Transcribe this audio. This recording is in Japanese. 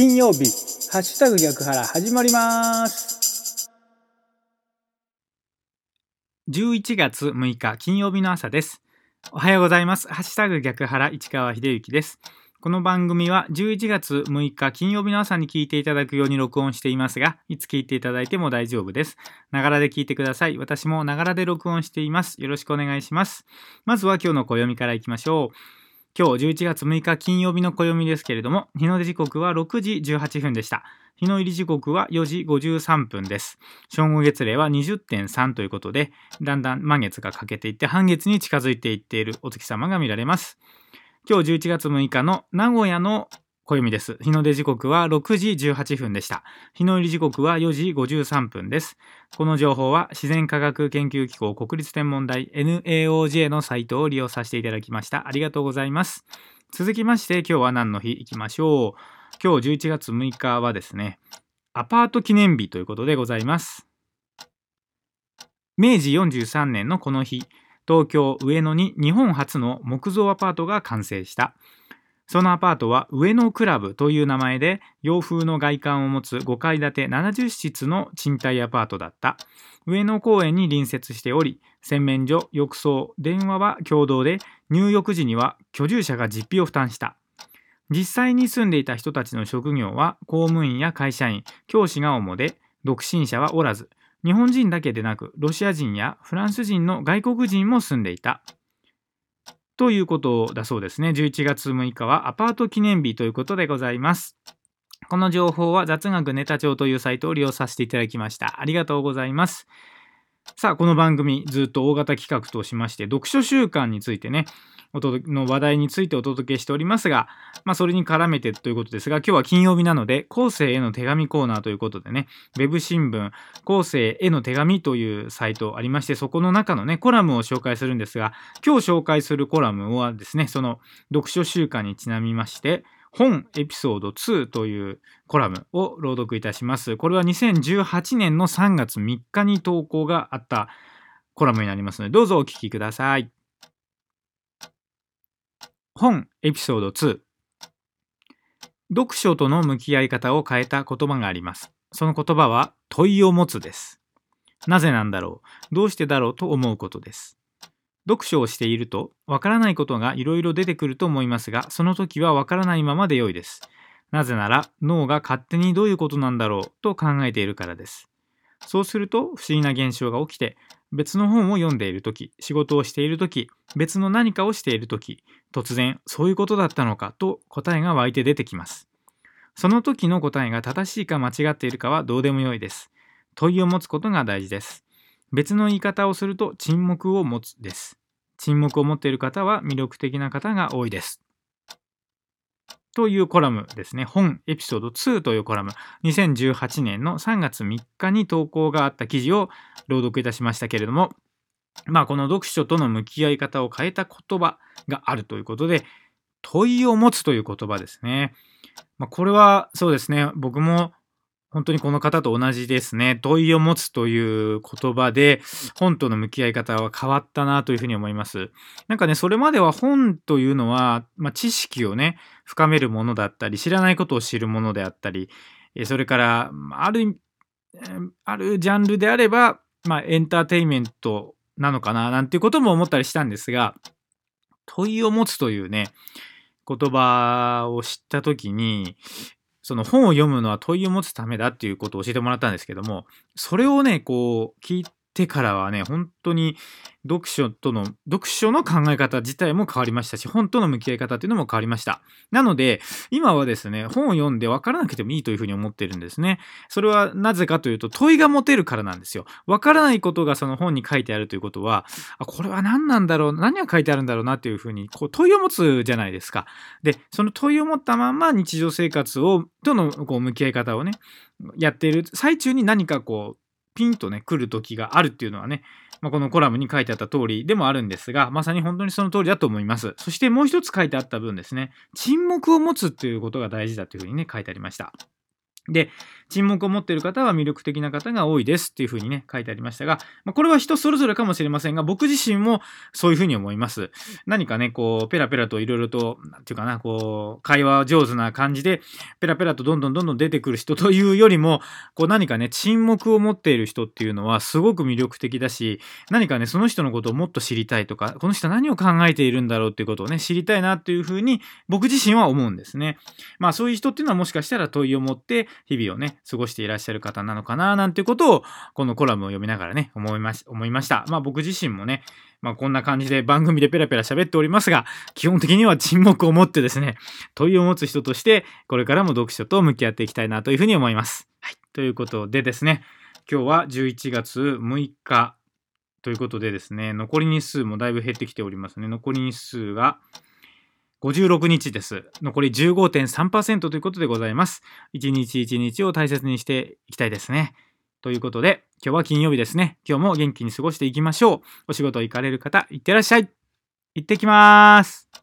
金曜日、ハッシュタグ逆腹始まります。11月6日金曜日の朝です。おはようございます。ハッシュタグ逆腹市川秀幸です。この番組は11月6日金曜日の朝に聞いていただくように録音していますが、いつ聞いていただいても大丈夫です。ながらで聞いてください。私もながらで録音しています。よろしくお願いします。まずは今日の暦からいきましょう。今日11月6日金曜日の暦ですけれども、日の出時刻は6時18分でした。日の入り時刻は4時53分です。正午月齢は20.3ということで、だんだん満月が欠けていって半月に近づいていっているお月様が見られます。今日11月6日の名古屋の暦です。日の出時刻は6時18分でした。日の入り時刻は4時53分です。この情報は自然科学研究機構国立天文台 NAOJ のサイトを利用させていただきました。ありがとうございます。続きまして今日は何の日？いきましょう。今日11月6日はですね、アパート記念日ということでございます。明治43年のこの日、東京上野に日本初の木造アパートが完成した。そのアパートは上野クラブという名前で洋風の外観を持つ5階建て70室の賃貸アパートだった。上野公園に隣接しており、洗面所、浴槽、電話は共同で入浴時には居住者が実費を負担した。実際に住んでいた人たちの職業は公務員や会社員、教師が主で、独身者はおらず、日本人だけでなく、ロシア人やフランス人の外国人も住んでいた。ということだそうですね。11月6日はアパート記念日ということでございます。この情報は雑学ネタ帳というサイトを利用させていただきました。ありがとうございます。さあ、この番組、ずっと大型企画としまして、読書週間についてね、お届の話題についてお届けしておりますが、まあ、それに絡めてということですが、今日は金曜日なので、後世への手紙コーナーということでね、ウェブ新聞、後世への手紙というサイトありまして、そこの中のね、コラムを紹介するんですが、今日紹介するコラムはですね、その読書週間にちなみまして、本エピソード2というコラムを朗読いたします。これは2018年の3月3日に投稿があったコラムになりますので、どうぞお聞きください。本エピソード2読書との向き合い方を変えた言葉があります。その言葉は問いを持つです。なぜなんだろうどうしてだろうと思うことです。読書をしているとわからないことがいろいろ出てくると思いますが、その時はわからないままで良いです。なぜなら脳が勝手にどういうことなんだろうと考えているからです。そうすると不思議な現象が起きて、別の本を読んでいる時、仕事をしている時、別の何かをしている時、突然そういうことだったのかと答えが湧いて出てきます。その時の答えが正しいか間違っているかはどうでもよいです。問いを持つことが大事です。別の言い方をすると沈黙を持つです。沈黙を持っている方は魅力的な方が多いです。というコラムですね。本エピソード2というコラム。2018年の3月3日に投稿があった記事を朗読いたしましたけれども、まあこの読書との向き合い方を変えた言葉があるということで、問いを持つという言葉ですね。まあ、これはそうですね。僕も本当にこの方と同じですね。問いを持つという言葉で本との向き合い方は変わったなというふうに思います。なんかね、それまでは本というのは、まあ、知識をね、深めるものだったり、知らないことを知るものであったり、それから、ある、あるジャンルであれば、まあ、エンターテインメントなのかな、なんていうことも思ったりしたんですが、問いを持つというね、言葉を知ったときに、その本を読むのは問いを持つためだっていうことを教えてもらったんですけども、それをね、こう、聞いてからはね、本当に読書との、読書の考え方自体も変わりましたし、本との向き合い方っていうのも変わりました。なので、今はですね、本を読んで分からなくてもいいというふうに思ってるんですね。それはなぜかというと、問いが持てるからなんですよ。分からないことがその本に書いてあるということは、あ、これは何なんだろう、何が書いてあるんだろうなというふうに、こう問いを持つじゃないですか。で、その問いを持ったまま日常生活を、とのこう向き合い方をね、やっている最中に何かこう、ピンとね、来る時があるっていうのはね、まあ、このコラムに書いてあった通りでもあるんですが、まさに本当にその通りだと思います。そしてもう一つ書いてあった分ですね、沈黙を持つっていうことが大事だというふうにね、書いてありました。で、沈黙を持っている方は魅力的な方が多いですっていうふうにね、書いてありましたが、まあ、これは人それぞれかもしれませんが、僕自身もそういうふうに思います。何かね、こう、ペラペラといろいろと、なんていうかな、こう、会話上手な感じで、ペラペラとどんどんどんどん出てくる人というよりも、こう何かね、沈黙を持っている人っていうのはすごく魅力的だし、何かね、その人のことをもっと知りたいとか、この人何を考えているんだろうっていうことをね、知りたいなっていうふうに、僕自身は思うんですね。まあそういう人っていうのはもしかしたら問いを持って日々をね、過ごしていらっしゃる方なのかななんていうことを、このコラムを読みながらね、思いまし思いました。まあ僕自身もね、まあこんな感じで番組でペラペラ喋っておりますが、基本的には沈黙を持ってですね、問いを持つ人として、これからも読書と向き合っていきたいなというふうに思います。はい。ということでですね、今日は11月6日ということでですね、残り日数もだいぶ減ってきておりますね。残り日数が、56日です。残り15.3%ということでございます。一日一日を大切にしていきたいですね。ということで、今日は金曜日ですね。今日も元気に過ごしていきましょう。お仕事行かれる方、いってらっしゃい。行ってきまーす。